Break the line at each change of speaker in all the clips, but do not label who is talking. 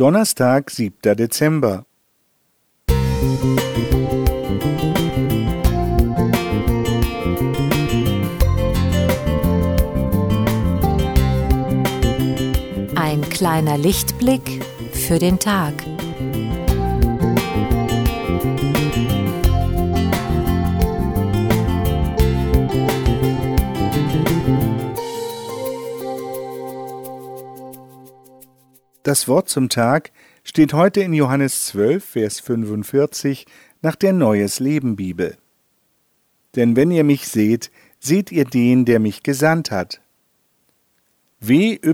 Donnerstag, 7. Dezember.
Ein kleiner Lichtblick für den Tag.
Das Wort zum Tag steht heute in Johannes 12, Vers 45 nach der Neues Leben Bibel. Denn wenn ihr mich seht, seht ihr den, der mich gesandt hat. WYSIWYG.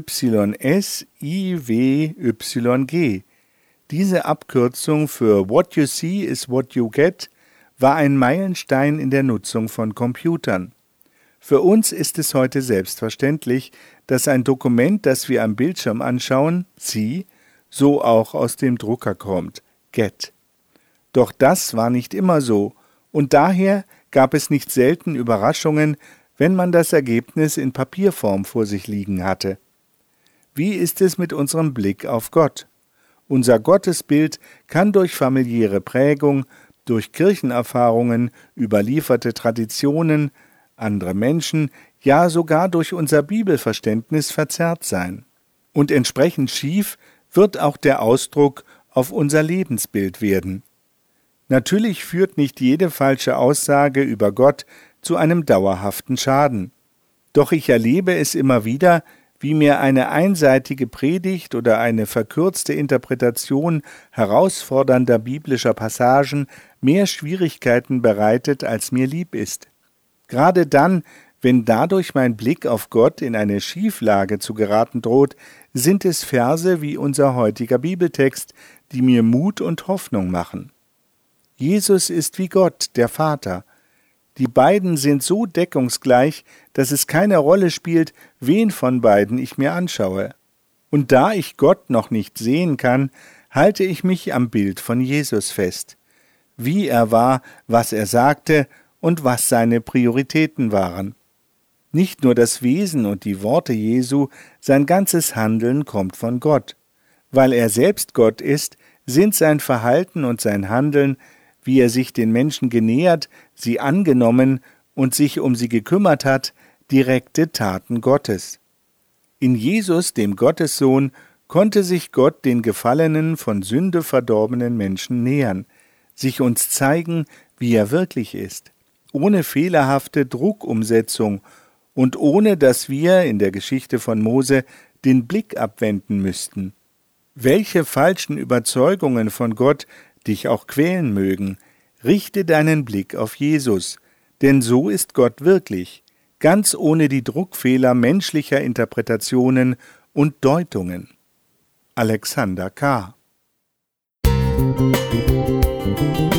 Diese Abkürzung für What you see is what you get war ein Meilenstein in der Nutzung von Computern. Für uns ist es heute selbstverständlich, dass ein Dokument, das wir am Bildschirm anschauen, Sie, so auch aus dem Drucker kommt, Get. Doch das war nicht immer so, und daher gab es nicht selten Überraschungen, wenn man das Ergebnis in Papierform vor sich liegen hatte. Wie ist es mit unserem Blick auf Gott? Unser Gottesbild kann durch familiäre Prägung, durch Kirchenerfahrungen, überlieferte Traditionen, andere Menschen, ja sogar durch unser Bibelverständnis verzerrt sein. Und entsprechend schief wird auch der Ausdruck auf unser Lebensbild werden. Natürlich führt nicht jede falsche Aussage über Gott zu einem dauerhaften Schaden. Doch ich erlebe es immer wieder, wie mir eine einseitige Predigt oder eine verkürzte Interpretation herausfordernder biblischer Passagen mehr Schwierigkeiten bereitet, als mir lieb ist. Gerade dann, wenn dadurch mein Blick auf Gott in eine Schieflage zu geraten droht, sind es Verse wie unser heutiger Bibeltext, die mir Mut und Hoffnung machen. Jesus ist wie Gott, der Vater. Die beiden sind so deckungsgleich, dass es keine Rolle spielt, wen von beiden ich mir anschaue. Und da ich Gott noch nicht sehen kann, halte ich mich am Bild von Jesus fest. Wie er war, was er sagte und was seine Prioritäten waren. Nicht nur das Wesen und die Worte Jesu, sein ganzes Handeln kommt von Gott. Weil er selbst Gott ist, sind sein Verhalten und sein Handeln, wie er sich den Menschen genähert, sie angenommen und sich um sie gekümmert hat, direkte Taten Gottes. In Jesus, dem Gottessohn, konnte sich Gott den gefallenen, von Sünde verdorbenen Menschen nähern, sich uns zeigen, wie er wirklich ist, ohne fehlerhafte Druckumsetzung und ohne dass wir in der Geschichte von Mose den Blick abwenden müssten. Welche falschen Überzeugungen von Gott dich auch quälen mögen, richte deinen Blick auf Jesus, denn so ist Gott wirklich, ganz ohne die Druckfehler menschlicher Interpretationen und Deutungen. Alexander K. Musik